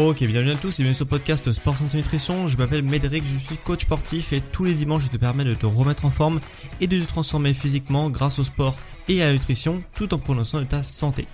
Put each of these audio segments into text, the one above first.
Ok, bienvenue à tous et bienvenue sur le podcast Sport Santé Nutrition. Je m'appelle Médéric, je suis coach sportif et tous les dimanches je te permets de te remettre en forme et de te transformer physiquement grâce au sport et à la nutrition tout en prononçant de ta santé.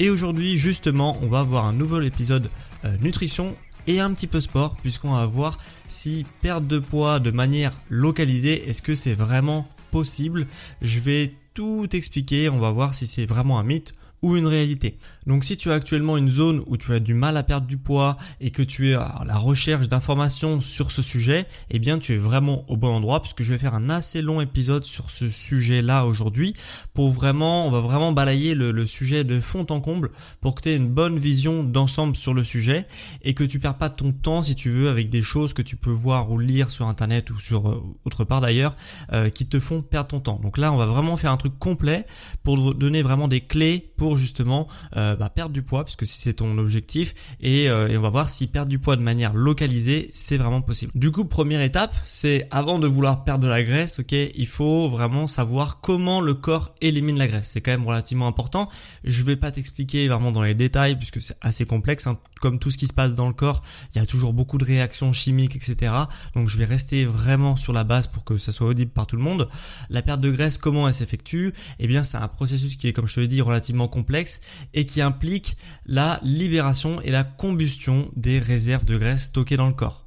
Et aujourd'hui justement on va avoir un nouvel épisode euh, nutrition et un petit peu sport puisqu'on va voir si perdre de poids de manière localisée, est-ce que c'est vraiment possible? Je vais tout expliquer, on va voir si c'est vraiment un mythe une réalité. Donc si tu as actuellement une zone où tu as du mal à perdre du poids et que tu es à la recherche d'informations sur ce sujet, eh bien tu es vraiment au bon endroit puisque je vais faire un assez long épisode sur ce sujet-là aujourd'hui pour vraiment, on va vraiment balayer le, sujet de fond en comble pour que tu aies une bonne vision d'ensemble sur le sujet et que tu perds pas ton temps si tu veux avec des choses que tu peux voir ou lire sur internet ou sur euh, autre part d'ailleurs euh, qui te font perdre ton temps. Donc là on va vraiment faire un truc complet pour donner vraiment des clés pour justement euh, bah, perdre du poids, puisque si c'est ton objectif, euh, et, on va voir si perdre du poids de manière localisée, c'est vraiment possible. Du coup, première étape, c'est avant de vouloir perdre de la graisse, ok, il faut vraiment savoir comment le corps élimine la graisse. C'est quand même relativement important. Je vais pas t'expliquer vraiment dans les détails, puisque c'est assez complexe. Hein. Comme tout ce qui se passe dans le corps, il y a toujours beaucoup de réactions chimiques, etc. Donc je vais rester vraiment sur la base pour que ça soit audible par tout le monde. La perte de graisse, comment elle s'effectue? Eh bien, c'est un processus qui est, comme je te l'ai dit, relativement complexe et qui implique la libération et la combustion des réserves de graisse stockées dans le corps.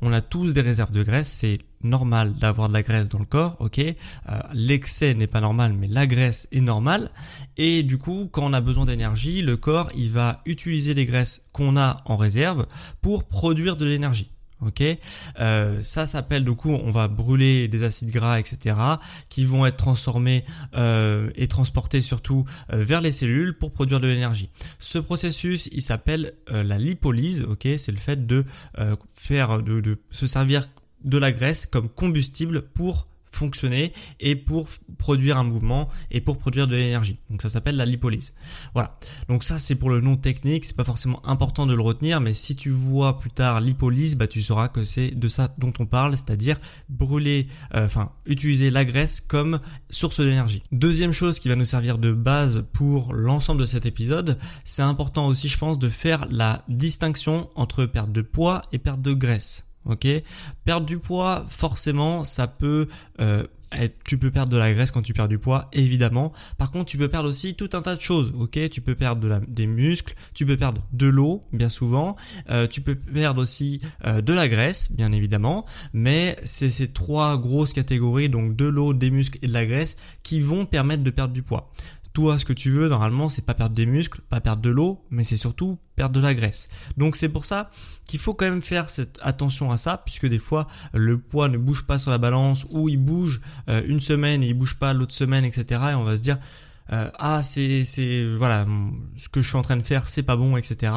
On a tous des réserves de graisse, c'est normal d'avoir de la graisse dans le corps, ok? Euh, l'excès n'est pas normal, mais la graisse est normale. Et du coup, quand on a besoin d'énergie, le corps il va utiliser les graisses qu'on a en réserve pour produire de l'énergie ok euh, Ça s'appelle du coup on va brûler des acides gras etc qui vont être transformés euh, et transportés surtout euh, vers les cellules pour produire de l'énergie. Ce processus il s'appelle la lipolyse, ok C'est le fait de faire de, de se servir de la graisse comme combustible pour fonctionner et pour produire un mouvement et pour produire de l'énergie. Donc ça s'appelle la lipolyse. Voilà. Donc ça c'est pour le nom technique, c'est pas forcément important de le retenir, mais si tu vois plus tard lipolyse, bah tu sauras que c'est de ça dont on parle, c'est-à-dire brûler, euh, enfin utiliser la graisse comme source d'énergie. Deuxième chose qui va nous servir de base pour l'ensemble de cet épisode, c'est important aussi je pense de faire la distinction entre perte de poids et perte de graisse. Ok, perdre du poids, forcément, ça peut euh, être, tu peux perdre de la graisse quand tu perds du poids, évidemment. Par contre, tu peux perdre aussi tout un tas de choses. Ok, tu peux perdre des muscles, tu peux perdre de l'eau, bien souvent. Euh, tu peux perdre aussi euh, de la graisse, bien évidemment. Mais c'est ces trois grosses catégories, donc de l'eau, des muscles et de la graisse, qui vont permettre de perdre du poids toi, ce que tu veux, normalement, c'est pas perdre des muscles, pas perdre de l'eau, mais c'est surtout perdre de la graisse. Donc c'est pour ça qu'il faut quand même faire cette attention à ça, puisque des fois le poids ne bouge pas sur la balance, ou il bouge euh, une semaine et il bouge pas l'autre semaine, etc. Et on va se dire euh, ah c'est c'est voilà ce que je suis en train de faire c'est pas bon etc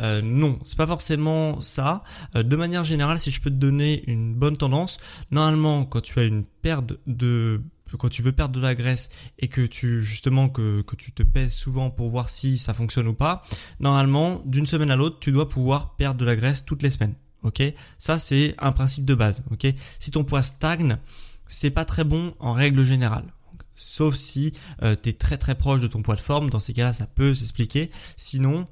euh, non c'est pas forcément ça euh, de manière générale si je peux te donner une bonne tendance normalement quand tu as une perte de quand tu veux perdre de la graisse et que tu justement que, que tu te pèses souvent pour voir si ça fonctionne ou pas, normalement d'une semaine à l'autre tu dois pouvoir perdre de la graisse toutes les semaines. Ok, ça c'est un principe de base. Ok, si ton poids stagne, c'est pas très bon en règle générale. Sauf si euh, tu es très très proche de ton poids de forme, dans ces cas-là ça peut s'expliquer. Sinon,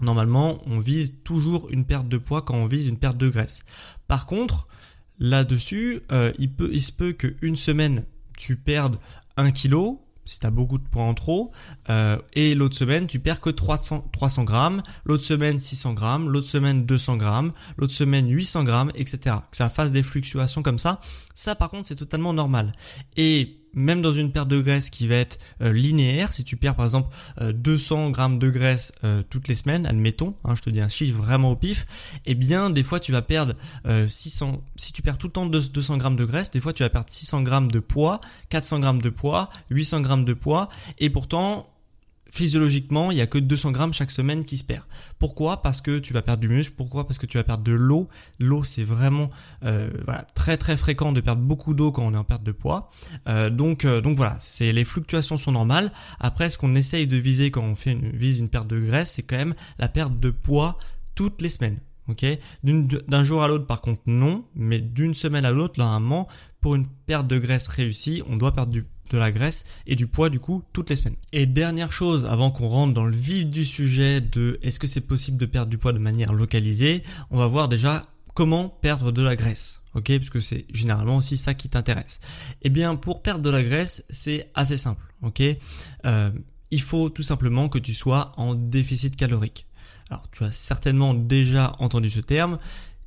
normalement, on vise toujours une perte de poids quand on vise une perte de graisse. Par contre, là-dessus, euh, il, peut, il se peut qu'une semaine, tu perdes 1 kg, si tu beaucoup de poids en trop, euh, et l'autre semaine, tu perds que 300, 300 grammes, l'autre semaine 600 grammes, l'autre semaine 200 grammes, l'autre semaine 800 grammes, etc. Que ça fasse des fluctuations comme ça, ça par contre c'est totalement normal. Et même dans une perte de graisse qui va être euh, linéaire, si tu perds par exemple 200 euh, grammes de graisse euh, toutes les semaines, admettons, hein, je te dis un chiffre vraiment au pif, eh bien des fois tu vas perdre 600, si tu perds tout le temps 200 grammes de graisse, des fois tu vas perdre 600 grammes de poids, 400 grammes de poids, 800 grammes de poids, et pourtant physiologiquement, il n'y a que 200 grammes chaque semaine qui se perd. Pourquoi? Parce que tu vas perdre du muscle. Pourquoi? Parce que tu vas perdre de l'eau. L'eau, c'est vraiment euh, très très fréquent de perdre beaucoup d'eau quand on est en perte de poids. Euh, donc euh, donc voilà, c'est les fluctuations sont normales. Après, ce qu'on essaye de viser quand on fait une, vise une perte de graisse, c'est quand même la perte de poids toutes les semaines. D'un jour à l'autre, par contre, non. Mais d'une semaine à l'autre, normalement, pour une perte de graisse réussie, on doit perdre du de la graisse et du poids du coup toutes les semaines. Et dernière chose avant qu'on rentre dans le vif du sujet de est-ce que c'est possible de perdre du poids de manière localisée, on va voir déjà comment perdre de la graisse. Ok, puisque c'est généralement aussi ça qui t'intéresse. Eh bien, pour perdre de la graisse, c'est assez simple. Ok, euh, il faut tout simplement que tu sois en déficit calorique. Alors, tu as certainement déjà entendu ce terme.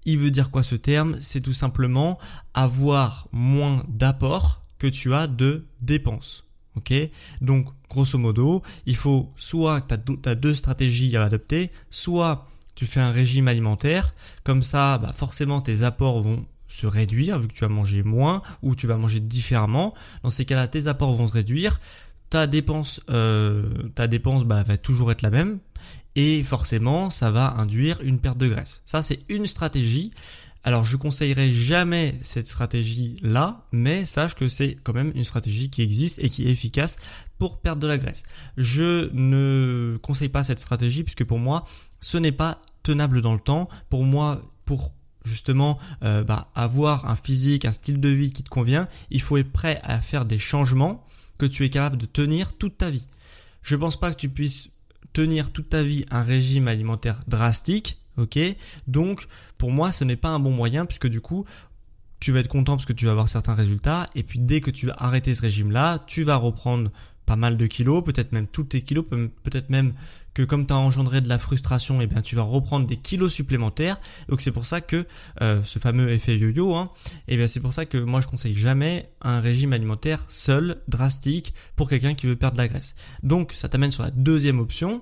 Il veut dire quoi ce terme? C'est tout simplement avoir moins d'apport tu as de dépenses. Ok? Donc, grosso modo, il faut soit que tu as deux stratégies à adopter, soit tu fais un régime alimentaire, comme ça, bah forcément tes apports vont se réduire vu que tu vas manger moins ou tu vas manger différemment. Dans ces cas-là, tes apports vont se réduire, ta dépense, euh, ta dépense bah, va toujours être la même et forcément, ça va induire une perte de graisse. Ça, c'est une stratégie. Alors je conseillerais jamais cette stratégie là, mais sache que c'est quand même une stratégie qui existe et qui est efficace pour perdre de la graisse. Je ne conseille pas cette stratégie puisque pour moi ce n'est pas tenable dans le temps. Pour moi, pour justement euh, bah, avoir un physique, un style de vie qui te convient, il faut être prêt à faire des changements que tu es capable de tenir toute ta vie. Je pense pas que tu puisses tenir toute ta vie un régime alimentaire drastique Ok Donc, pour moi, ce n'est pas un bon moyen puisque du coup, tu vas être content parce que tu vas avoir certains résultats. Et puis, dès que tu vas arrêter ce régime-là, tu vas reprendre pas mal de kilos, peut-être même tous tes kilos, peut-être même que comme tu as engendré de la frustration, et eh bien tu vas reprendre des kilos supplémentaires. Donc c'est pour ça que euh, ce fameux effet yo-yo, hein, et eh bien c'est pour ça que moi je conseille jamais un régime alimentaire seul, drastique, pour quelqu'un qui veut perdre de la graisse. Donc ça t'amène sur la deuxième option,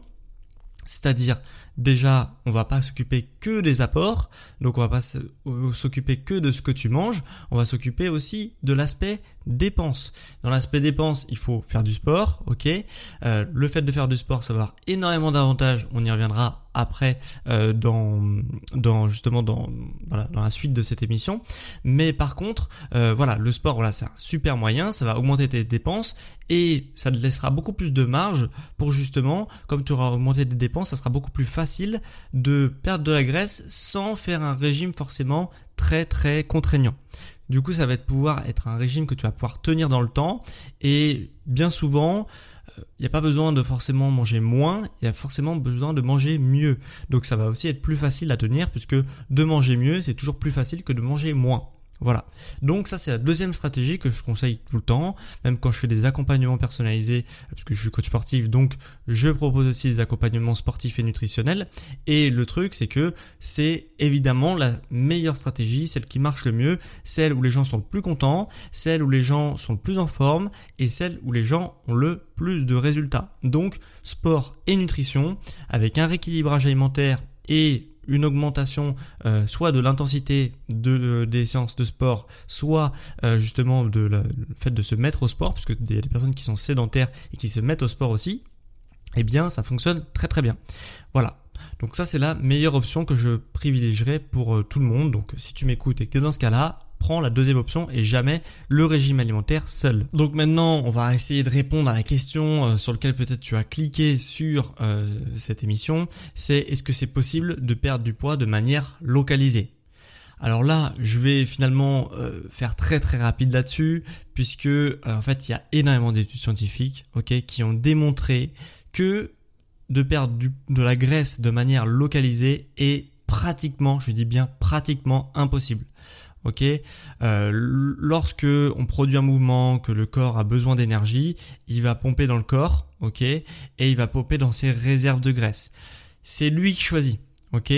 c'est-à-dire déjà, on va pas s'occuper que des apports, donc on va pas euh, s'occuper que de ce que tu manges, on va s'occuper aussi de l'aspect dépenses. Dans l'aspect dépenses, il faut faire du sport, ok. Euh, le fait de faire du sport, ça va avoir énormément d'avantages. On y reviendra après euh, dans, justement dans la suite de cette émission. Mais par contre, voilà, le sport, voilà, c'est un super moyen. Ça va augmenter tes dépenses et ça te laissera beaucoup plus de marge pour justement, comme tu auras augmenté tes dépenses, ça sera beaucoup plus facile de perdre de la graisse sans faire un régime forcément très très contraignant. Du coup, ça va être pouvoir être un régime que tu vas pouvoir tenir dans le temps. Et bien souvent, il euh, n'y a pas besoin de forcément manger moins, il y a forcément besoin de manger mieux. Donc ça va aussi être plus facile à tenir puisque de manger mieux, c'est toujours plus facile que de manger moins. Voilà. Donc ça c'est la deuxième stratégie que je conseille tout le temps, même quand je fais des accompagnements personnalisés, parce que je suis coach sportif, donc je propose aussi des accompagnements sportifs et nutritionnels. Et le truc c'est que c'est évidemment la meilleure stratégie, celle qui marche le mieux, celle où les gens sont le plus contents, celle où les gens sont le plus en forme et celle où les gens ont le plus de résultats. Donc sport et nutrition avec un rééquilibrage alimentaire et une augmentation euh, soit de l'intensité de, euh, des séances de sport, soit euh, justement de le fait de se mettre au sport, puisque il y a des personnes qui sont sédentaires et qui se mettent au sport aussi, eh bien ça fonctionne très très bien. Voilà. Donc ça c'est la meilleure option que je privilégierais pour tout le monde. Donc si tu m'écoutes et que tu dans ce cas-là, prends la deuxième option et jamais le régime alimentaire seul. Donc maintenant, on va essayer de répondre à la question euh, sur laquelle peut-être tu as cliqué sur euh, cette émission, c'est est-ce que c'est possible de perdre du poids de manière localisée? Alors là, je vais finalement euh, faire très très rapide là-dessus, puisque en fait, il y a énormément d'études scientifiques, qui ont démontré que de perdre de la graisse de manière localisée est pratiquement, je dis bien pratiquement impossible. Ok, euh, lorsque on produit un mouvement, que le corps a besoin d'énergie, il va pomper dans le corps, ok, et il va pomper dans ses réserves de graisse. C'est lui qui choisit, ok?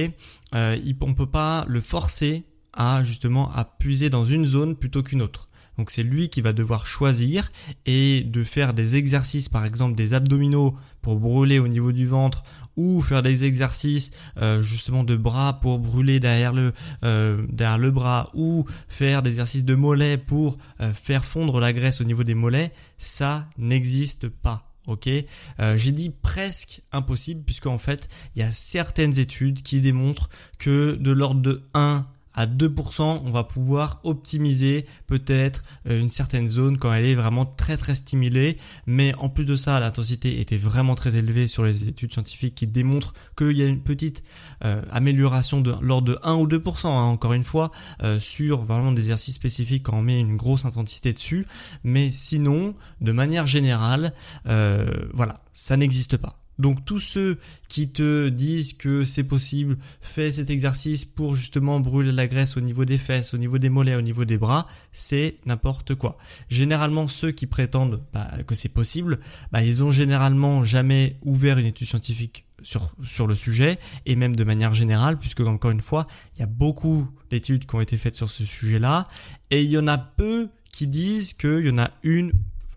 Euh, il, on peut pas le forcer à justement à puiser dans une zone plutôt qu'une autre. Donc c'est lui qui va devoir choisir et de faire des exercices, par exemple des abdominaux pour brûler au niveau du ventre ou faire des exercices euh, justement de bras pour brûler derrière le euh, derrière le bras ou faire des exercices de mollets pour euh, faire fondre la graisse au niveau des mollets, ça n'existe pas. Ok, j'ai dit presque impossible puisque en fait il y a certaines études qui démontrent que de l'ordre de 1 à 2%, on va pouvoir optimiser peut-être euh, une certaine zone quand elle est vraiment très très stimulée. Mais en plus de ça, l'intensité était vraiment très élevée sur les études scientifiques qui démontrent qu'il y a une petite euh, amélioration de l'ordre de 1 ou 2%, hein, encore une fois, euh, sur vraiment des exercices spécifiques quand on met une grosse intensité dessus. Mais sinon, de manière générale, voilà, ça n'existe pas. Donc tous ceux qui te disent que c'est possible, fais cet exercice pour justement brûler la graisse au niveau des fesses, au niveau des mollets, au niveau des bras, c'est n'importe quoi. Généralement ceux qui prétendent bah, que c'est possible, bah, ils ont généralement jamais ouvert une étude scientifique sur, sur le sujet et même de manière générale puisque encore une fois il y a beaucoup d'études qui ont été faites sur ce sujet là et il y en a peu qui disent qu'il y en a une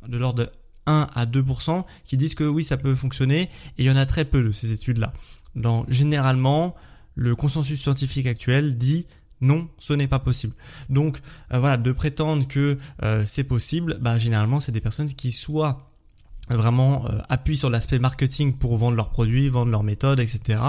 de l'ordre 1 à 2% qui disent que oui, ça peut fonctionner, et il y en a très peu de ces études-là. Généralement, le consensus scientifique actuel dit non, ce n'est pas possible. Donc euh, voilà, de prétendre que euh, c'est possible, bah, généralement c'est des personnes qui soit vraiment euh, appuient sur l'aspect marketing pour vendre leurs produits, vendre leurs méthodes, etc.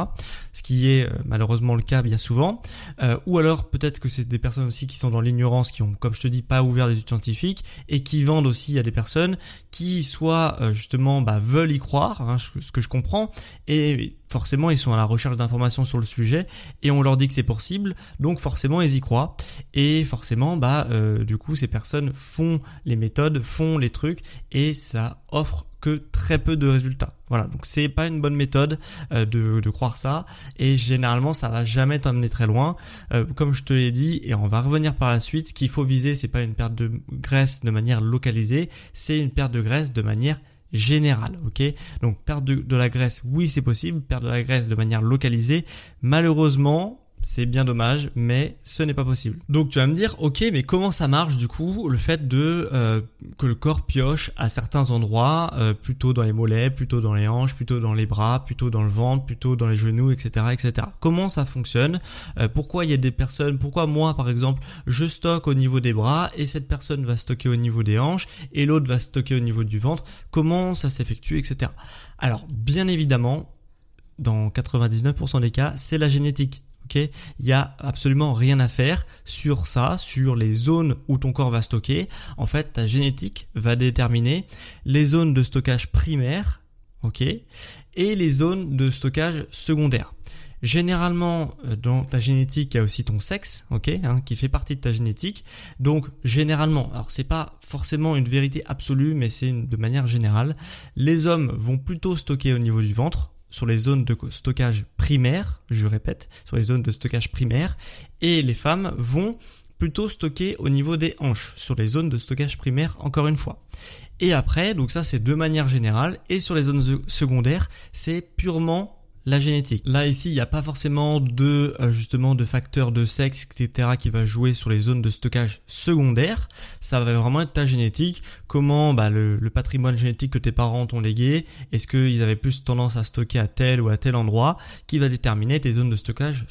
Ce qui est euh, malheureusement le cas bien souvent. Euh, ou alors peut-être que c'est des personnes aussi qui sont dans l'ignorance, qui ont, comme je te dis, pas ouvert d'études scientifiques et qui vendent aussi à des personnes qui soit justement bah, veulent y croire, hein, ce que je comprends, et forcément ils sont à la recherche d'informations sur le sujet et on leur dit que c'est possible, donc forcément ils y croient et forcément bah du coup ces personnes font les méthodes, font les trucs et ça offre que très peu de résultats. Voilà, donc c'est pas une bonne méthode euh, de, de, croire ça et généralement ça va jamais t'emmener très loin. Euh, comme je te l'ai dit et on va revenir par la suite, ce qu'il faut viser c'est pas une perte de graisse de manière localisée, c'est une perte de graisse de manière générale, ok? Donc perdre de, de la graisse, oui c'est possible, perdre de la graisse de manière localisée, malheureusement c'est bien dommage, mais ce n'est pas possible. Donc tu vas me dire, ok, mais comment ça marche du coup le fait de euh, que le corps pioche à certains endroits, euh, plutôt dans les mollets, plutôt dans les hanches, plutôt dans les bras, plutôt dans le ventre, plutôt dans les genoux, etc., etc. Comment ça fonctionne? Euh, Pourquoi il y a des personnes Pourquoi moi, par exemple, je stocke au niveau des bras et cette personne va stocker au niveau des hanches et l'autre va stocker au niveau du ventre? Comment ça s'effectue, etc. Alors, bien évidemment, dans 99% des cas, c'est la génétique. Il y a absolument rien à faire sur ça, sur les zones où ton corps va stocker. En fait, ta génétique va déterminer les zones de stockage primaire, ok, et les zones de stockage secondaire. Généralement, euh, dans ta génétique, il y a aussi ton sexe, ok, hein, qui fait partie de ta génétique. Donc, généralement, alors c'est pas forcément une vérité absolue, mais c'est de manière générale, les hommes vont plutôt stocker au niveau du ventre, sur les zones de stockage primaire, je répète, sur les zones de stockage primaire, et les femmes vont plutôt stocker au niveau des hanches, sur les zones de stockage primaire encore une fois. Et après, donc ça c'est de manière générale, et sur les zones secondaires, c'est purement la génétique. Là ici, il n'y a pas forcément de euh, justement de facteurs de sexe, etc. qui va jouer sur les zones de stockage secondaires. Ça va vraiment être ta génétique, comment bah, le, patrimoine génétique que tes parents t'ont légué, est-ce qu'ils avaient plus tendance à stocker à tel ou à tel endroit, qui va déterminer tes zones de stockage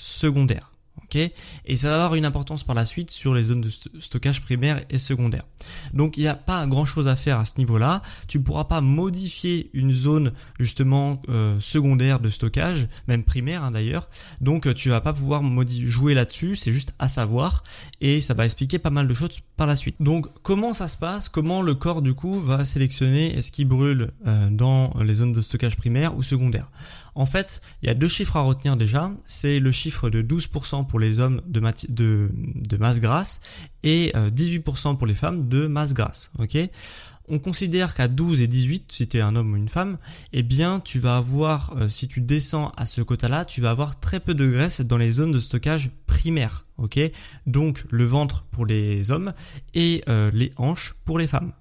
et ça va avoir une importance par la suite sur les zones de stockage primaire et secondaire. Donc il n'y a pas grand chose à faire à ce niveau-là. Tu ne pourras pas modifier une zone justement euh, secondaire de stockage, même primaire hein, d'ailleurs. Donc tu vas pas pouvoir jouer là-dessus, c'est juste à savoir et ça va expliquer pas mal de choses par la suite. Donc comment ça se passe? Comment le corps du coup va sélectionner est-ce qu'il brûle euh, dans les zones de stockage primaire ou secondaire? En fait, il y a deux chiffres à retenir déjà. C'est le chiffre de 12% pour les hommes de, masse grasse et 18% euh, pour les femmes de masse grasse. On considère qu'à 12 et 18, si tu es un homme ou une femme, eh bien tu vas avoir, euh, si tu descends à ce quota-là, tu vas avoir très peu de graisse dans les zones de stockage primaires. ok? Donc le ventre pour les hommes et euh, les hanches pour les femmes.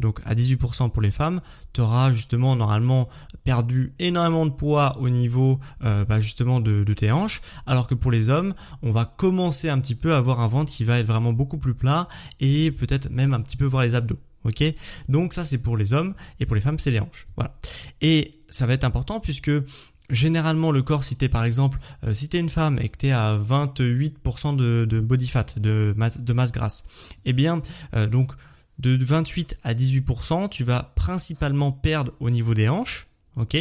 Donc à 18% pour les femmes, tu auras justement normalement perdu énormément de poids au niveau euh, bah, justement de, tes hanches, alors que pour les hommes, on va commencer un petit peu à avoir un ventre qui va être vraiment beaucoup plus plat et peut-être même un petit peu voir les abdos. Ok? Donc ça c'est pour les hommes et pour les femmes c'est les hanches. Voilà. Et ça va être important puisque généralement le corps si t'es par exemple euh, si t'es une femme et que t'es à 28% de, body fat de masse, de masse grasse eh bien euh, donc de 28 à 18% tu vas principalement perdre au niveau des hanches ok?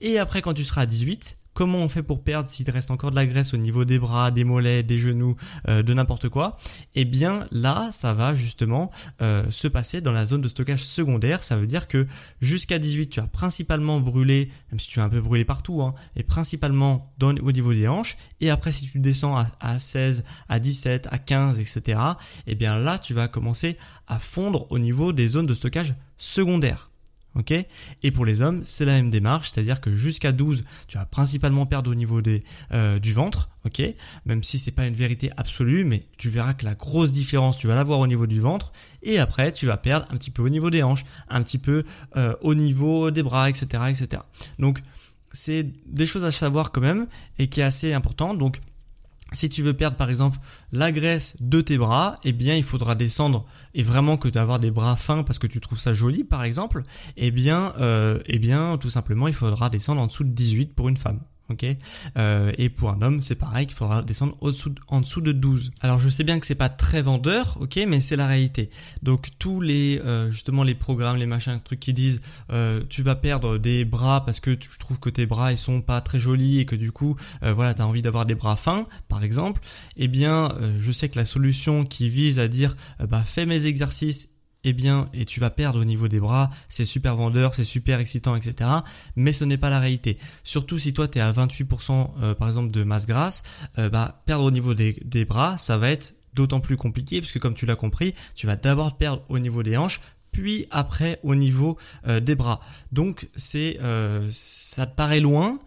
Et après quand tu seras à 18 Comment on fait pour perdre s'il reste encore de la graisse au niveau des bras, des mollets, des genoux, euh, de n'importe quoi? Eh bien là, ça va justement euh, se passer dans la zone de stockage secondaire. Ça veut dire que jusqu'à 18, tu as principalement brûlé, même si tu as un peu brûlé partout, hein, et principalement au niveau des hanches. Et après, si tu descends à, à 16, à 17, à 15, etc., eh bien là, tu vas commencer à fondre au niveau des zones de stockage secondaires ok Et pour les hommes, c'est la même démarche, c'est-à-dire que jusqu'à 12, tu vas principalement perdre au niveau des, euh, du ventre, ok Même si c'est pas une vérité absolue, mais tu verras que la grosse différence, tu vas l'avoir au niveau du ventre, et après, tu vas perdre un petit peu au niveau des hanches, un petit peu euh, au niveau des bras, etc., etc. Donc, c'est des choses à savoir quand même, et qui est assez important, donc si tu veux perdre par exemple la graisse de tes bras, eh bien il faudra descendre et vraiment que tu avoir des bras fins parce que tu trouves ça joli par exemple, eh bien euh, eh bien tout simplement il faudra descendre en dessous de 18 pour une femme ok euh, Et pour un homme, c'est pareil, qu'il faudra descendre en dessous de 12. Alors je sais bien que c'est pas très vendeur, ok, mais c'est la réalité. Donc tous les euh, justement les programmes, les machins, trucs qui disent euh, tu vas perdre des bras parce que tu trouves que tes bras ils sont pas très jolis et que du coup euh, voilà t'as envie d'avoir des bras fins, par exemple. Eh bien, euh, je sais que la solution qui vise à dire bah fais mes exercices eh bien, et tu vas perdre au niveau des bras, c'est super vendeur, c'est super excitant, etc. Mais ce n'est pas la réalité. Surtout si toi tu es à 28% euh, par exemple de masse grasse, euh, bah, perdre au niveau des, bras, ça va être d'autant plus compliqué puisque comme tu l'as compris, tu vas d'abord perdre au niveau des hanches, puis après au niveau euh, des bras. Donc c'est ça te paraît loin,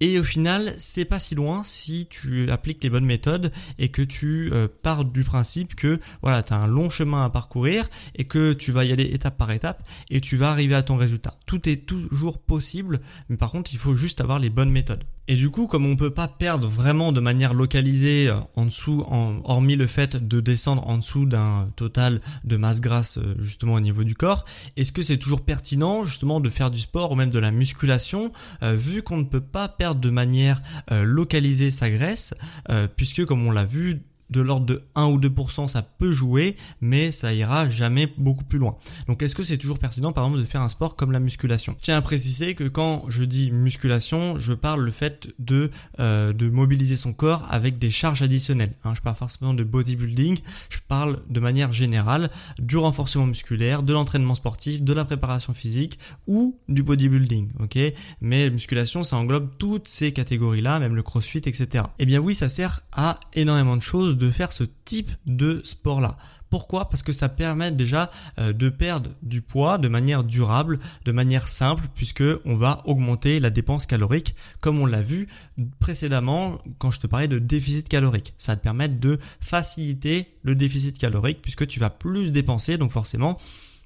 et au final, c'est pas si loin si tu appliques les bonnes méthodes et que tu euh, pars du principe que voilà, tu as un long chemin à parcourir et que tu vas y aller étape par étape et tu vas arriver à ton résultat. Tout est toujours possible, mais par contre, il faut juste avoir les bonnes méthodes. Et du coup, comme on peut pas perdre vraiment de manière localisée euh, en dessous, hormis le fait de descendre en dessous d'un total de masse grasse euh, justement au niveau du corps, est-ce que c'est toujours pertinent justement de faire du sport ou même de la musculation euh, vu qu'on ne peut pas perdre de manière localisée sa graisse, puisque comme on l'a vu de l'ordre de 1 ou 2%, ça peut jouer, mais ça ira jamais beaucoup plus loin. Donc est-ce que c'est toujours pertinent par exemple de faire un sport comme la musculation? Tiens à préciser que quand je dis musculation, je parle le fait de, euh, de mobiliser son corps avec des charges additionnelles. Hein, je parle forcément de bodybuilding, je parle de manière générale du renforcement musculaire, de l'entraînement sportif, de la préparation physique ou du bodybuilding. ok? Mais musculation, ça englobe toutes ces catégories-là, même le crossfit, etc. Eh bien oui, ça sert à énormément de choses de faire ce type de sport-là. Pourquoi? Parce que ça permet déjà euh, de perdre du poids de manière durable, de manière simple, puisque on va augmenter la dépense calorique, comme on l'a vu précédemment quand je te parlais de déficit calorique. Ça va te permettre de faciliter le déficit calorique, puisque tu vas plus dépenser, donc forcément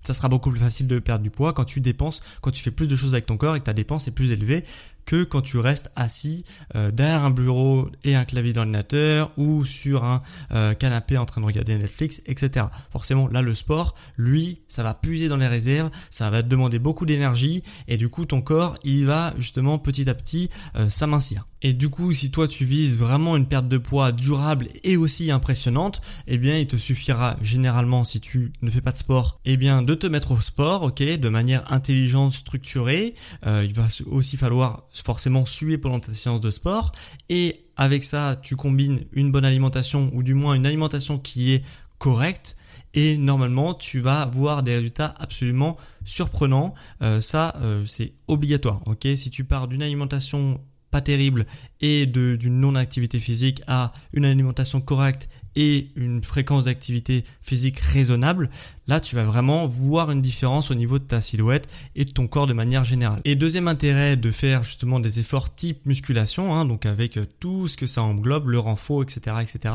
ça sera beaucoup plus facile de perdre du poids quand tu dépenses, quand tu fais plus de choses avec ton corps et que ta dépense est plus élevée que quand tu restes assis euh, derrière un bureau et un clavier d'ordinateur ou sur un euh, canapé en train de regarder Netflix, etc. Forcément, là, le sport, lui, ça va puiser dans les réserves, ça va te demander beaucoup d'énergie et du coup, ton corps, il va justement petit à petit euh, s'amincir. Et du coup, si toi tu vises vraiment une perte de poids durable et aussi impressionnante, eh bien, il te suffira généralement, si tu ne fais pas de sport, eh bien, de te mettre au sport, ok, de manière intelligente, structurée. il va aussi falloir forcément suer pendant ta séance de sport et avec ça tu combines une bonne alimentation ou du moins une alimentation qui est correcte et normalement tu vas avoir des résultats absolument surprenants. Euh, ça euh, c'est obligatoire. Ok, si tu pars d'une alimentation pas terrible et d'une non-activité physique à une alimentation correcte et une fréquence d'activité physique raisonnable, là tu vas vraiment voir une différence au niveau de ta silhouette et de ton corps de manière générale. Et deuxième intérêt de faire justement des efforts type musculation, hein, donc avec tout ce que ça englobe, le renfort, etc., etc.,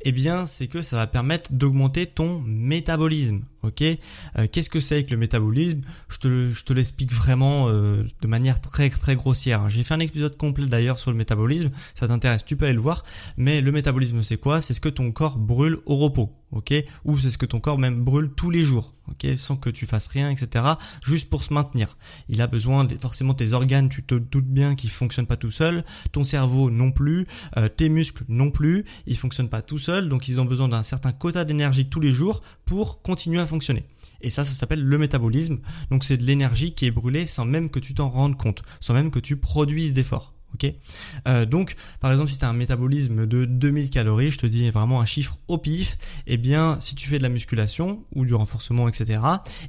eh bien c'est que ça va permettre d'augmenter ton métabolisme. Ok, euh, qu'est-ce que c'est que le métabolisme? Je te, l'explique vraiment euh, de manière très très grossière. J'ai fait un épisode complet d'ailleurs sur le métabolisme. Ça t'intéresse, tu peux aller le voir. Mais le métabolisme, c'est quoi? C'est ce que ton corps brûle au repos ok Ou c'est ce que ton corps même brûle tous les jours, ok Sans que tu fasses rien, etc. Juste pour se maintenir. Il a besoin, de, forcément, tes organes, tu te doutes bien qu'ils fonctionnent pas tout seuls. Ton cerveau non plus, euh, tes muscles non plus, ils fonctionnent pas tout seuls. Donc ils ont besoin d'un certain quota d'énergie tous les jours pour continuer à fonctionner. Et ça, ça s'appelle le métabolisme. Donc c'est de l'énergie qui est brûlée sans même que tu t'en rendes compte, sans même que tu produises d'efforts. Ok, euh, donc par exemple si tu as un métabolisme de 2000 calories, je te dis vraiment un chiffre au pif, eh bien si tu fais de la musculation ou du renforcement, etc.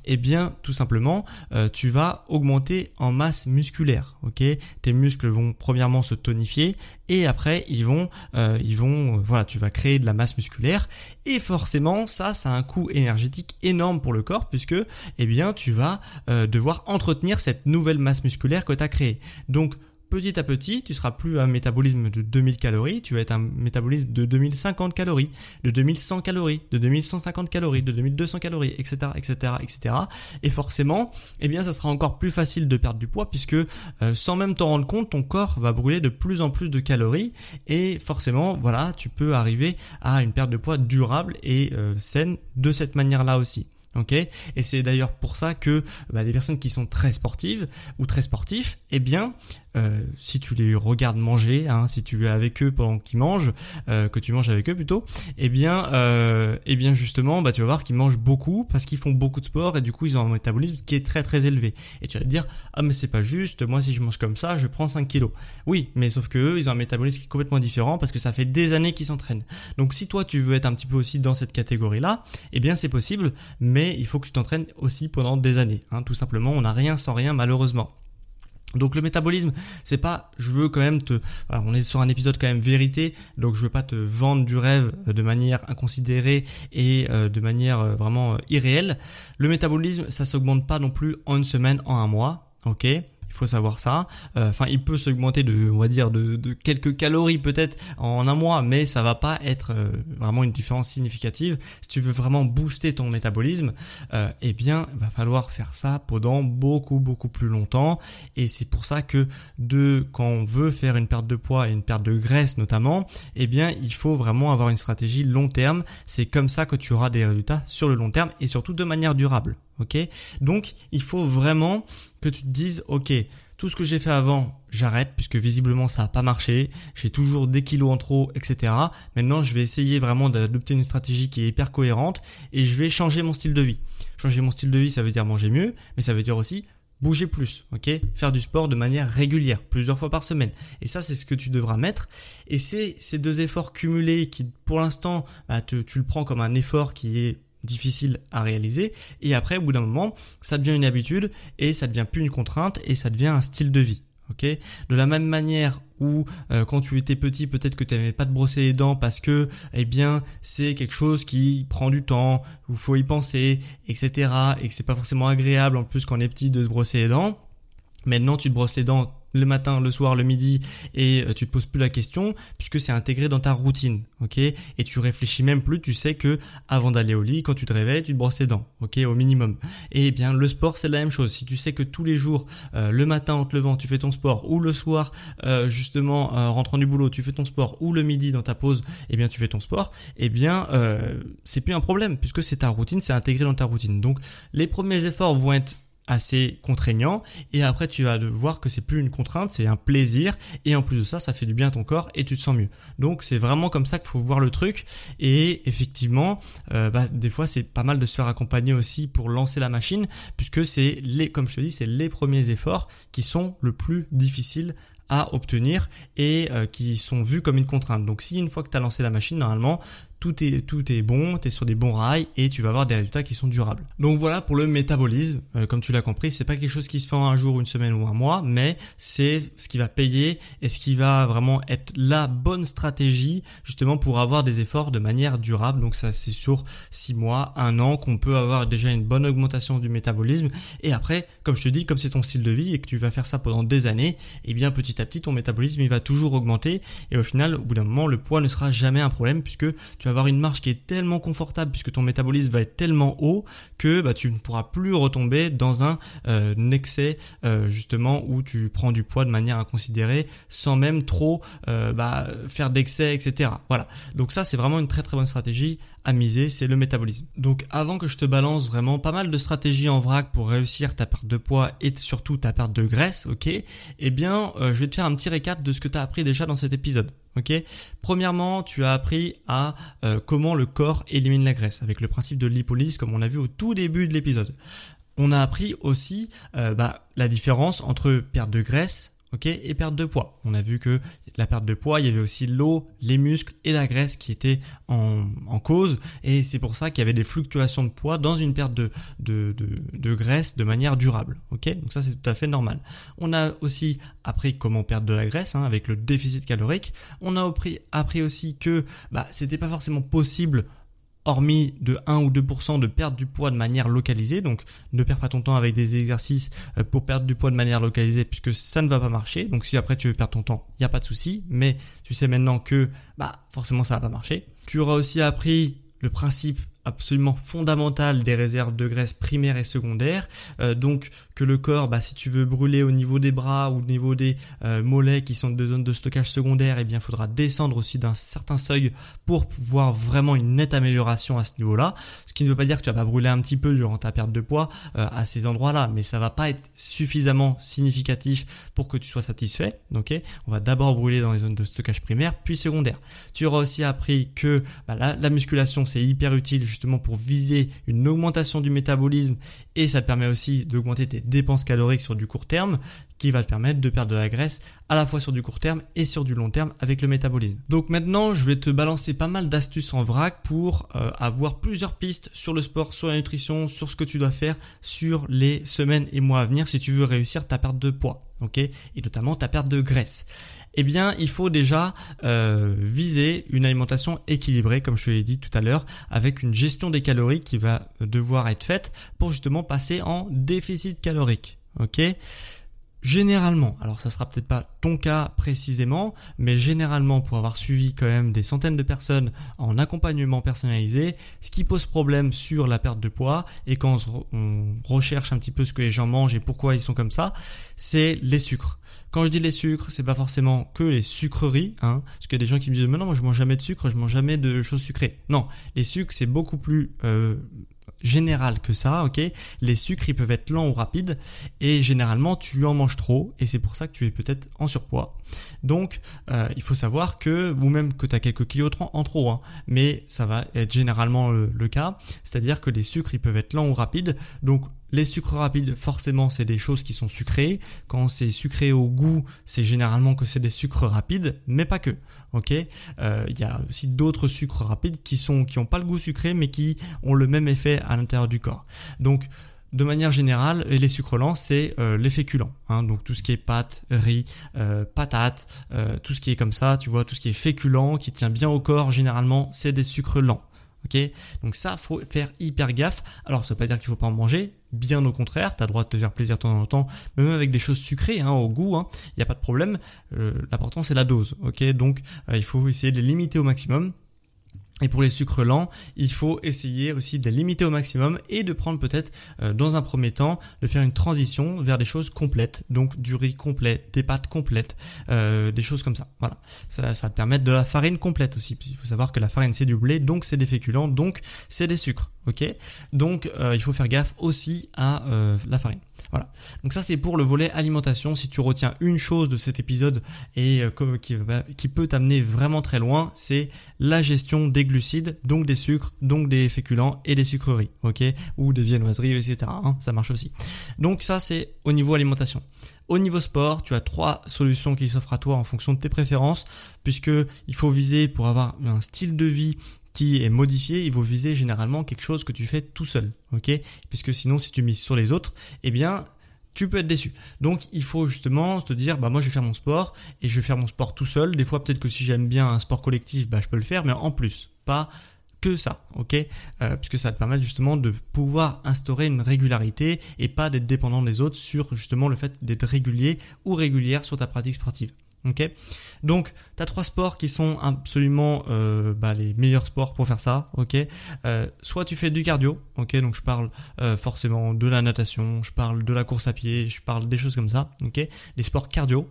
Eh bien tout simplement euh, tu vas augmenter en masse musculaire. Ok, tes muscles vont premièrement se tonifier et après ils vont, euh, ils vont, voilà, tu vas créer de la masse musculaire et forcément ça, ça a un coût énergétique énorme pour le corps puisque eh bien tu vas devoir entretenir cette nouvelle masse musculaire que tu as créée. Donc petit à petit, tu seras plus un métabolisme de 2000 calories, tu vas être un métabolisme de 2050 calories, de 2100 calories, de 2150 calories, de 2200 calories, etc., etc., etc. Et forcément, eh bien, ça sera encore plus facile de perdre du poids puisque euh, sans même t'en rendre compte, ton corps va brûler de plus en plus de calories et forcément, voilà, tu peux arriver à une perte de poids durable et euh, saine de cette manière-là aussi. Ok? Et c'est d'ailleurs pour ça que bah, les personnes qui sont très sportives ou très sportifs, eh bien, euh, si tu les regardes manger, hein, si tu es avec eux pendant qu'ils mangent, euh, que tu manges avec eux plutôt, eh bien, euh, eh bien justement, bah tu vas voir qu'ils mangent beaucoup parce qu'ils font beaucoup de sport et du coup ils ont un métabolisme qui est très très élevé. Et tu vas te dire ah mais c'est pas juste, moi si je mange comme ça, je prends 5 kilos. Oui, mais sauf que eux ils ont un métabolisme qui est complètement différent parce que ça fait des années qu'ils s'entraînent. Donc si toi tu veux être un petit peu aussi dans cette catégorie là, eh bien c'est possible, mais il faut que tu t'entraînes aussi pendant des années. Hein, tout simplement, on n'a rien sans rien malheureusement. Donc le métabolisme, c'est pas, je veux quand même te, on est sur un épisode quand même vérité, donc je veux pas te vendre du rêve de manière inconsidérée et euh, de manière euh, vraiment euh, irréelle. Le métabolisme, ça s'augmente pas non plus en une semaine, en un mois, ok? Faut savoir ça. Euh, enfin, il peut s'augmenter de, quelques calories peut-être en un mois, mais ça va pas être euh, vraiment une différence significative. Si tu veux vraiment booster ton métabolisme, euh, eh bien, va falloir faire ça pendant beaucoup beaucoup plus longtemps. Et c'est pour ça que de quand on veut faire une perte de poids et une perte de graisse notamment, eh bien, il faut vraiment avoir une stratégie long terme. C'est comme ça que tu auras des résultats sur le long terme et surtout de manière durable. Ok? Donc, il faut vraiment que tu te dises, ok, tout ce que j'ai fait avant, j'arrête puisque visiblement ça n'a pas marché. J'ai toujours des kilos en trop, etc. Maintenant, je vais essayer vraiment d'adopter une stratégie qui est hyper cohérente et je vais changer mon style de vie. Changer mon style de vie, ça veut dire manger mieux, mais ça veut dire aussi bouger plus, ok? Faire du sport de manière régulière, plusieurs fois par semaine. Et ça, c'est ce que tu devras mettre. Et c'est ces deux efforts cumulés qui, pour l'instant, bah, tu le prends comme un effort qui est difficile à réaliser. Et après au bout d'un moment ça devient une habitude et ça devient plus une contrainte et ça devient un style de vie ok? De la même manière où euh, quand tu étais petit peut-être que tu n'avais pas de brosser les dents parce que eh bien c'est quelque chose qui prend du temps où faut y penser etc et que c'est pas forcément agréable en plus quand on est petit de se brosser les dents. Maintenant tu te brosses les dents le matin, le soir, le midi et euh, tu te poses plus la question puisque c'est intégré dans ta routine, ok? Et tu réfléchis même plus, tu sais que avant d'aller au lit, quand tu te réveilles, tu te brosses les dents, ok? Au minimum. Et bien le sport c'est la même chose. Si tu sais que tous les jours, euh, le matin en te levant, tu fais ton sport ou le soir euh, justement rentrant du boulot, tu fais ton sport ou le midi dans ta pause, et bien tu fais ton sport, et bien c'est plus un problème puisque c'est ta routine, c'est intégré dans ta routine. Donc les premiers efforts vont être assez contraignant. Et après tu vas voir que c'est plus une contrainte c'est un plaisir. Et en plus de ça ça fait du bien ton corps et tu te sens mieux. Donc c'est vraiment comme ça qu'il faut voir le truc. Et effectivement euh, bah, des fois c'est pas mal de se faire accompagner aussi pour lancer la machine puisque c'est les comme je te dis c'est les premiers efforts qui sont le plus difficiles à obtenir et euh, qui sont vus comme une contrainte. Donc si une fois que tu lancé la machine, normalement, tout est, tout est bon, tu es sur des bons rails et tu vas avoir des résultats qui sont durables. Donc voilà pour le métabolisme. Euh, comme tu l'as compris, c'est pas quelque chose qui se fait en un jour, une semaine ou un mois, mais c'est ce qui va payer et ce qui va vraiment être la bonne stratégie justement pour avoir des efforts de manière durable. Donc ça c'est sur 6 mois, un an qu'on peut avoir déjà une bonne augmentation du métabolisme et après, comme je te dis, comme c'est ton style de vie et que tu vas faire ça pendant des années, et eh bien petit à petit ton métabolisme il va toujours augmenter et au final au bout d'un moment le poids ne sera jamais un problème puisque tu vas avoir une marge qui est tellement confortable puisque ton métabolisme va être tellement haut que bah, tu ne pourras plus retomber dans un, euh, excès euh, justement où tu prends du poids de manière inconsidérée sans même trop euh, bah, faire d'excès etc. Voilà donc ça c'est vraiment une très très bonne stratégie à miser, c'est le métabolisme. Donc avant que je te balance vraiment pas mal de stratégies en vrac pour réussir ta perte de poids et surtout ta perte de graisse, ok Eh bien, euh, je vais te faire un petit récap de ce que tu as appris déjà dans cet épisode. Ok. Premièrement, tu as appris à euh, comment le corps élimine la graisse avec le principe de lipolyse, comme on a vu au tout début de l'épisode. On a appris aussi euh, bah, la différence entre perte de graisse et perte de poids. On a vu que la perte de poids, il y avait aussi l'eau, les muscles et la graisse qui étaient en, cause, et c'est pour ça qu'il y avait des fluctuations de poids dans une perte de, de, de, graisse de manière durable, ok. Donc ça c'est tout à fait normal. On a aussi appris comment perdre de la graisse hein, avec le déficit calorique. On a appris, appris aussi que bah, c'était pas forcément possible hormis de 1 ou 2% de perte du poids de manière localisée. Donc ne perds pas ton temps avec des exercices euh, pour perdre du poids de manière localisée puisque ça ne va pas marcher. Donc si après tu veux perdre ton temps, il n'y a pas de souci. Mais tu sais maintenant que bah forcément ça va pas marcher. Tu auras aussi appris le principe absolument fondamental des réserves de graisse primaires et secondaires. Euh, donc que le corps, bah, si tu veux brûler au niveau des bras ou au niveau des euh, mollets qui sont de zones de stockage secondaire, eh bien, il faudra descendre aussi d'un certain seuil pour pouvoir vraiment une nette amélioration à ce niveau-là. Ce qui ne veut pas dire que tu vas pas brûler un petit peu durant ta perte de poids euh, à ces endroits-là, mais ça va pas être suffisamment significatif pour que tu sois satisfait. Ok, on va d'abord brûler dans les zones de stockage primaire, puis secondaire. Tu auras aussi appris que bah, la, la musculation c'est hyper utile justement pour viser une augmentation du métabolisme et ça te permet aussi d'augmenter tes dépenses caloriques sur du court terme qui va te permettre de perdre de la graisse à la fois sur du court terme et sur du long terme avec le métabolisme. Donc maintenant, je vais te balancer pas mal d'astuces en vrac pour euh, avoir plusieurs pistes sur le sport, sur la nutrition, sur ce que tu dois faire sur les semaines et mois à venir si tu veux réussir ta perte de poids, ok, et notamment ta perte de graisse eh bien, il faut déjà euh, viser une alimentation équilibrée, comme je l'ai dit tout à l'heure, avec une gestion des calories qui va devoir être faite pour justement passer en déficit calorique. Ok? Généralement, alors ça sera peut-être pas ton cas précisément, mais généralement pour avoir suivi quand même des centaines de personnes en accompagnement personnalisé, ce qui pose problème sur la perte de poids et quand on recherche un petit peu ce que les gens mangent et pourquoi ils sont comme ça, c'est les sucres. Quand je dis les sucres, c'est pas forcément que les sucreries, hein, parce qu'il y a des gens qui me disent mais non, moi je mange jamais de sucre, je mange jamais de choses sucrées. Non, les sucres c'est beaucoup plus euh, général que ça, ok? Les sucres ils peuvent être lents ou rapides et généralement tu en manges trop et c'est pour ça que tu es peut-être en surpoids. Donc euh, il faut savoir que vous même que tu as quelques kilos en trop, hein, mais ça va être généralement le, le cas, c'est-à-dire que les sucres ils peuvent être lents ou rapides. Donc les sucres rapides, forcément, c'est des choses qui sont sucrées. Quand c'est sucré au goût, c'est généralement que c'est des sucres rapides, mais pas que. Ok? Euh, Il y a aussi d'autres sucres rapides qui sont qui pas le goût sucré, mais qui ont le même effet à l'intérieur du corps. Donc de manière générale, les sucres lents, c'est euh, les féculents. Hein, donc tout ce qui est pâtes, riz, euh, patates, euh, tout ce qui est comme ça, tu vois, tout ce qui est féculent, qui tient bien au corps, généralement, c'est des sucres lents. Ok? Donc ça, faut faire hyper gaffe. Alors ça veut pas dire qu'il faut pas en manger, bien au contraire, tu as le droit de te faire plaisir de temps en temps, même avec des choses sucrées, hein, au goût, il hein, n'y a pas de problème. Euh, l'important c'est la dose, ok? Donc euh, il faut essayer de les limiter au maximum. Et pour les sucres lents, il faut essayer aussi de les limiter au maximum et de prendre peut-être euh, dans un premier temps de faire une transition vers des choses complètes, donc du riz complet, des pâtes complètes, euh, des choses comme ça. Voilà, ça, ça te permet de la farine complète aussi. Il faut savoir que la farine c'est du blé, donc c'est des féculents, donc c'est des sucres. Ok, donc euh, il faut faire gaffe aussi à la farine. Voilà. Donc ça c'est pour le volet alimentation. Si tu retiens une chose de cet épisode et euh, qui, peut t'amener vraiment très loin, c'est la gestion des glucides, donc des sucres, donc des féculents et des sucreries, ok, ou des viennoiseries, etc. Hein, ça marche aussi. Donc ça c'est au niveau alimentation. Au niveau sport, tu as trois solutions qui s'offrent à toi en fonction de tes préférences, puisque il faut viser pour avoir un style de vie qui est modifié, il faut viser généralement quelque chose que tu fais tout seul, ok? Puisque sinon, si tu mises sur les autres, eh bien, tu peux être déçu. Donc il faut justement te dire bah moi je vais faire mon sport et je vais faire mon sport tout seul. Des fois peut-être que si j'aime bien un sport collectif, bah je peux le faire, mais en plus, pas que ça, ok? Euh, Puisque ça te permettre justement de pouvoir instaurer une régularité et pas d'être dépendant des autres sur justement le fait d'être régulier ou régulière sur ta pratique sportive. Ok, donc tu as trois sports qui sont absolument euh, bah, les meilleurs sports pour faire ça. Ok, euh, soit tu fais du cardio. Ok, donc je parle euh, forcément de la natation, je parle de la course à pied, je parle des choses comme ça. Ok, les sports cardio.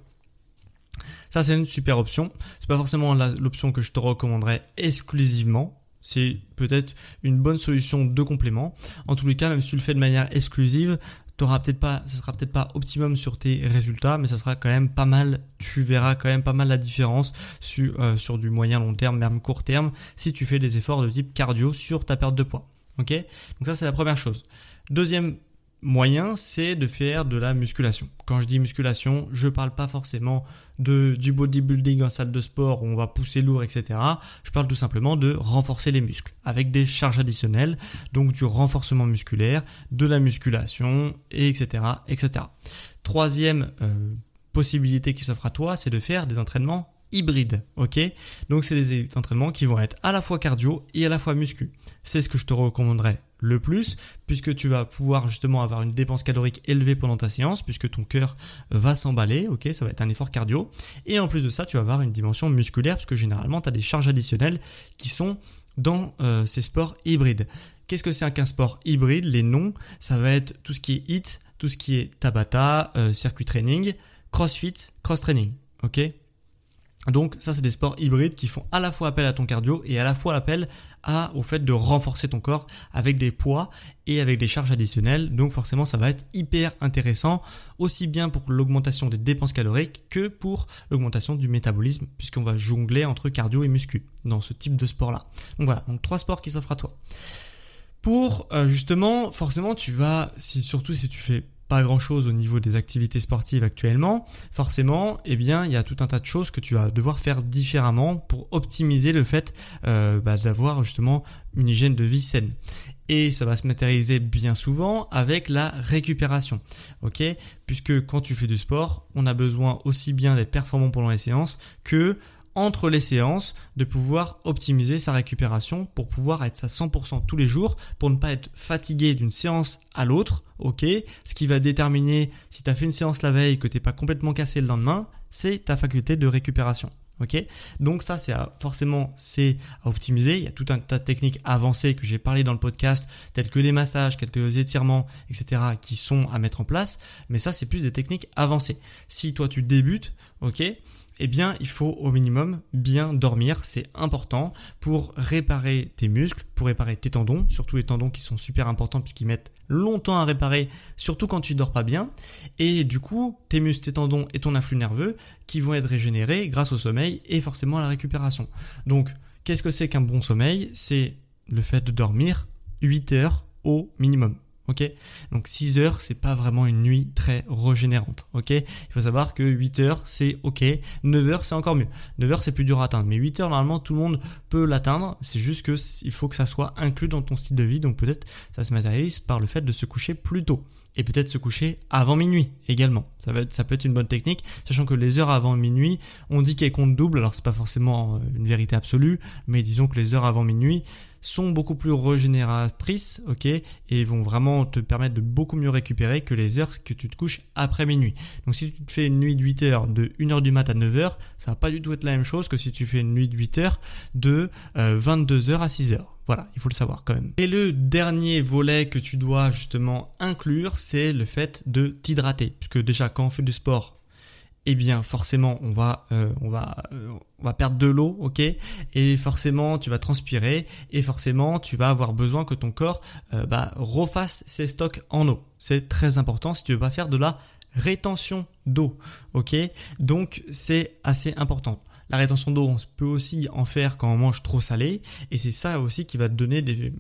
Ça c'est une super option. C'est pas forcément l'option que je te recommanderais exclusivement. C'est peut-être une bonne solution de complément. En tous les cas, même si tu le fais de manière exclusive, t'auras peut-être pas, ça sera peut-être pas optimum sur tes résultats, mais ça sera quand même pas mal. Tu verras quand même pas mal la différence sur, euh, sur du moyen long terme, même court terme, si tu fais des efforts de type cardio sur ta perte de poids. Ok? Donc ça c'est la première chose. Deuxième moyen, c'est de faire de la musculation. Quand je dis musculation, je parle pas forcément de, du bodybuilding en salle de sport où on va pousser lourd, etc. Je parle tout simplement de renforcer les muscles avec des charges additionnelles, donc du renforcement musculaire, de la musculation, etc. etc. Troisième euh, possibilité qui s'offre à toi, c'est de faire des entraînements hybrides, ok? Donc c'est des entraînements qui vont être à la fois cardio et à la fois muscu. C'est ce que je te recommanderais le plus, puisque tu vas pouvoir justement avoir une dépense calorique élevée pendant ta séance, puisque ton cœur va s'emballer, ok, ça va être un effort cardio. Et en plus de ça, tu vas avoir une dimension musculaire, puisque généralement, tu as des charges additionnelles qui sont dans euh, ces sports hybrides. Qu'est-ce que c'est qu'un sport hybride? Les noms, ça va être tout ce qui est HIT, tout ce qui est Tabata, euh, circuit training, CrossFit, cross training, ok? Donc ça c'est des sports hybrides qui font à la fois appel à ton cardio et à la fois appel à, au fait de renforcer ton corps avec des poids et avec des charges additionnelles. Donc forcément ça va être hyper intéressant aussi bien pour l'augmentation des dépenses caloriques que pour l'augmentation du métabolisme puisqu'on va jongler entre cardio et muscu dans ce type de sport là. Donc voilà, donc trois sports qui s'offrent à toi. Pour euh, justement, forcément tu vas, surtout si tu fais pas grand chose au niveau des activités sportives actuellement, forcément, eh bien, il y a tout un tas de choses que tu vas devoir faire différemment pour optimiser le fait euh, bah, d'avoir justement une hygiène de vie saine. Et ça va se matérialiser bien souvent avec la récupération. Ok? Puisque quand tu fais du sport, on a besoin aussi bien d'être performant pendant les séances que entre les séances, de pouvoir optimiser sa récupération pour pouvoir être à 100% tous les jours, pour ne pas être fatigué d'une séance à l'autre, ok? Ce qui va déterminer si tu as fait une séance la veille que t'es pas complètement cassé le lendemain, c'est ta faculté de récupération. Ok, donc ça c'est forcément c'est à optimiser. Il y a tout un tas de techniques avancées que j'ai parlé dans le podcast, telles que les massages, quelques étirements, etc. qui sont à mettre en place. Mais ça c'est plus des techniques avancées. Si toi tu débutes, ok, eh bien, il faut au minimum bien dormir. C'est important pour réparer tes muscles, pour réparer tes tendons, surtout les tendons qui sont super importants puisqu'ils mettent longtemps à réparer, surtout quand tu dors pas bien. Et du coup, tes muscles, tes tendons et ton influx nerveux qui vont être régénérés grâce au sommeil et forcément à la récupération. Donc, qu'est-ce que c'est qu'un bon sommeil? C'est le fait de dormir 8 heures au minimum ok. Donc 6 heures, c'est pas vraiment une nuit très régénérante, ok? Il faut savoir que 8 heures, c'est ok, 9 heures, c'est encore mieux. 9 heures, c'est plus dur à atteindre, mais 8 heures, normalement, tout le monde peut l'atteindre, c'est juste que il faut que ça soit inclus dans ton style de vie, donc peut-être ça se matérialise par le fait de se coucher plus tôt, et peut-être se coucher avant minuit également. Ça, ça peut être une bonne technique, sachant que les heures avant minuit, on dit qu'elles comptent double, alors c'est pas forcément euh, une vérité absolue, mais disons que les heures avant minuit, sont beaucoup plus régénératrices, ok, et vont vraiment te permettre de beaucoup mieux récupérer que les heures que tu te couches après minuit. Donc si tu te fais une nuit de 8 heures de 1h du mat à 9h, ça va pas du tout être la même chose que si tu fais une nuit de 8 heures de 22h euh, à 6h. Voilà, il faut le savoir quand même. Et le dernier volet que tu dois justement inclure, c'est le fait de t'hydrater. Puisque déjà quand on fait du sport, eh bien forcément on va euh, on va euh, on va perdre de l'eau, ok? Et forcément tu vas transpirer et forcément tu vas avoir besoin que ton corps euh, bah, refasse ses stocks en eau. C'est très important si tu veux pas faire de la rétention d'eau, ok? Donc c'est assez important. La rétention d'eau, on peut aussi en faire quand on mange trop salé, et c'est ça aussi qui va te donner des,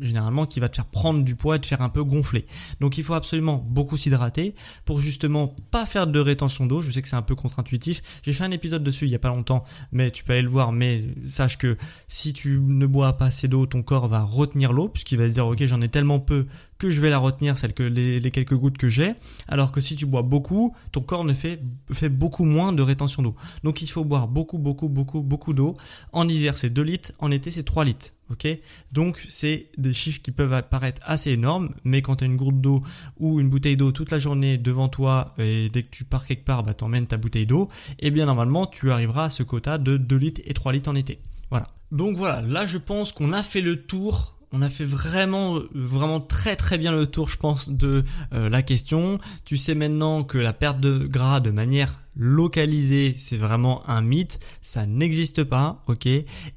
généralement, qui va te faire prendre du poids et te faire un peu gonfler. Donc il faut absolument beaucoup s'hydrater pour justement pas faire de rétention d'eau. Je sais que c'est un peu contre-intuitif. J'ai fait un épisode dessus il y a pas longtemps, mais tu peux aller le voir. Mais sache que si tu ne bois pas assez d'eau, ton corps va retenir l'eau puisqu'il va se dire ok j'en ai tellement peu je vais la retenir, celle que les, quelques gouttes que j'ai, alors que si tu bois beaucoup, ton corps ne fait, fait beaucoup moins de rétention d'eau. Donc il faut boire beaucoup, beaucoup, beaucoup, beaucoup d'eau. En hiver, c'est 2 litres, en été, c'est 3 litres. Ok? Donc c'est des chiffres qui peuvent apparaître assez énormes, mais quand tu as une gourde d'eau ou une bouteille d'eau toute la journée devant toi et dès que tu pars quelque part, bah t'emmènes ta bouteille d'eau, et eh bien normalement tu arriveras à ce quota de 2 litres et 3 litres en été. Voilà. Donc voilà, là je pense qu'on a fait le tour on a fait vraiment, vraiment très très bien le tour, je pense, de euh, la question. Tu sais maintenant que la perte de gras de manière localisée, c'est vraiment un mythe, ça n'existe pas, ok.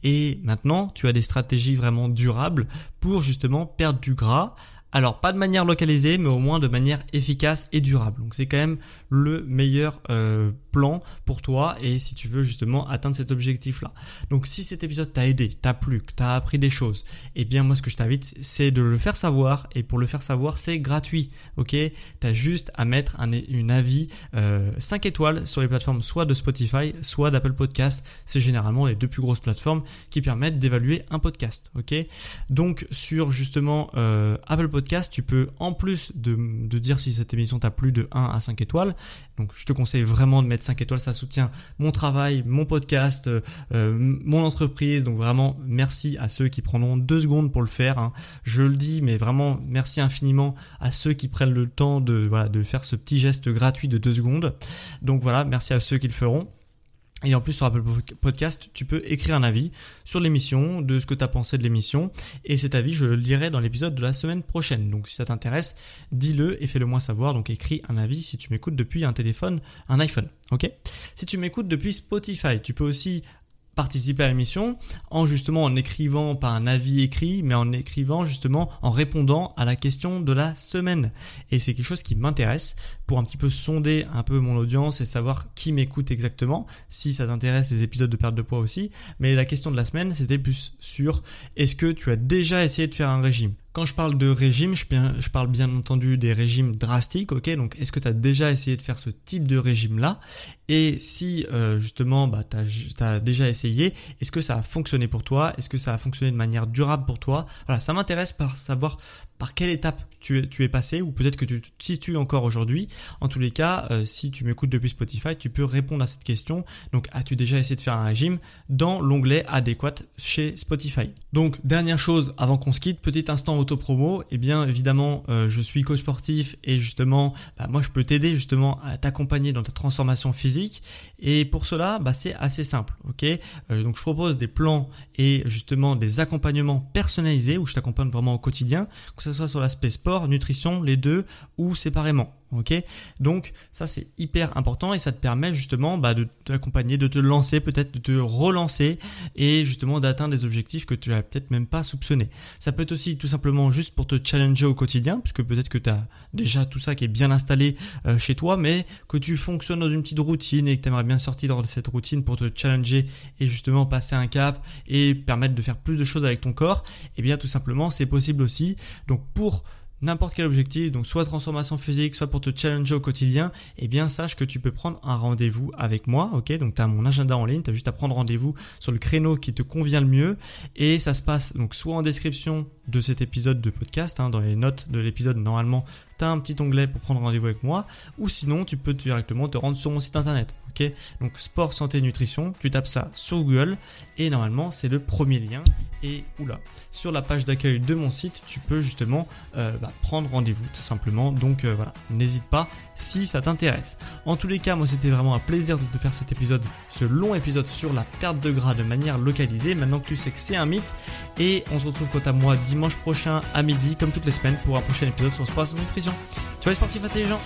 Et maintenant, tu as des stratégies vraiment durables pour justement perdre du gras alors pas de manière localisée, mais au moins de manière efficace et durable. Donc c'est quand même le meilleur euh, plan pour toi et si tu veux justement atteindre cet objectif-là. Donc si cet épisode t'a aidé, t'a plu, que t'as appris des choses, eh bien moi ce que je t'invite c'est de le faire savoir et pour le faire savoir c'est gratuit. Ok? T'as juste à mettre un avis euh, 5 étoiles sur les plateformes soit de Spotify, soit d'Apple Podcast. C'est généralement les deux plus grosses plateformes qui permettent d'évaluer un podcast. Ok? Donc sur justement euh, Apple Podcast tu peux, en plus de, dire si cette émission t'a plu de 1 à 5 étoiles, donc je te conseille vraiment de mettre 5 étoiles, ça soutient mon travail, mon podcast, euh, mon entreprise, donc vraiment merci à ceux qui prendront 2 secondes pour le faire, hein. je le dis, mais vraiment merci infiniment à ceux qui prennent le temps de, de faire ce petit geste gratuit de 2 secondes. Donc voilà, merci à ceux qui le feront. Et en plus sur Apple Podcast, tu peux écrire un avis sur l'émission, de ce que tu as pensé de l'émission. Et cet avis, je le lirai dans l'épisode de la semaine prochaine. Donc si ça t'intéresse, dis-le et fais-le moi savoir. Donc écris un avis si tu m'écoutes depuis un téléphone, un iPhone. Ok? Si tu m'écoutes depuis Spotify, tu peux aussi participer à l'émission en justement en écrivant pas un avis écrit mais en écrivant justement en répondant à la question de la semaine et c'est quelque chose qui m'intéresse pour un petit peu sonder un peu mon audience et savoir qui m'écoute exactement si ça t'intéresse les épisodes de perte de poids aussi. Mais la question de la semaine c'était plus sur est-ce que tu as déjà essayé de faire un régime? Quand je parle de régime, je, parle bien entendu des régimes drastiques, ok? Donc est-ce que tu as déjà essayé de faire ce type de régime-là? Et si euh, justement bah, tu as, déjà essayé, est-ce que ça a fonctionné pour toi? Est-ce que ça a fonctionné de manière durable pour toi? Voilà, ça m'intéresse par savoir par quelle étape tu es, tu es passé ou peut-être que tu te situes encore aujourd'hui. En tous les cas, euh, si tu m'écoutes depuis Spotify, tu peux répondre à cette question. Donc, as-tu déjà essayé de faire un régime dans l'onglet adéquat chez Spotify? Donc, dernière chose avant qu'on se quitte, petit instant auto-promo. Eh bien, évidemment, euh, je suis coach sportif et justement, bah, moi, je peux t'aider justement à t'accompagner dans ta transformation physique. Et pour cela, bah, c'est assez simple. Ok? Euh, Donc, je propose des plans et justement des accompagnements personnalisés où je t'accompagne vraiment au quotidien que ce soit sur l'aspect sport, nutrition, les deux, ou séparément. Ok, donc ça c'est hyper important et ça te permet justement bah, de t'accompagner, de te lancer, peut-être de te relancer et justement d'atteindre des objectifs que tu as peut-être même pas soupçonné. Ça peut être aussi tout simplement juste pour te challenger au quotidien, puisque peut-être que tu as déjà tout ça qui est bien installé euh, chez toi, mais que tu fonctionnes dans une petite routine et que tu aimerais bien sortir de cette routine pour te challenger et justement passer un cap et permettre de faire plus de choses avec ton corps, et eh bien tout simplement c'est possible aussi. Donc pour n'importe quel objectif, donc soit transformation physique, soit pour te challenger au quotidien, eh bien sache que tu peux prendre un rendez-vous avec moi, ok? Donc tu as mon agenda en ligne, tu juste à prendre rendez-vous sur le créneau qui te convient le mieux. Et ça se passe donc soit en description de cet épisode de podcast, hein, dans les notes de l'épisode normalement tu as un petit onglet pour prendre rendez-vous avec moi ou sinon tu peux directement te rendre sur mon site internet. ok? Donc sport, santé, nutrition, tu tapes ça sur Google et normalement c'est le premier lien et oula, sur la page d'accueil de mon site, tu peux justement euh, bah, prendre rendez-vous tout simplement. Donc euh, voilà, n'hésite pas si ça t'intéresse. En tous les cas, moi c'était vraiment un plaisir de te faire cet épisode, ce long épisode sur la perte de gras de manière localisée. Maintenant que tu sais que c'est un mythe, et on se retrouve quant à moi dimanche prochain à midi, comme toutes les semaines, pour un prochain épisode sur Sport et Tu vois les sportifs intelligents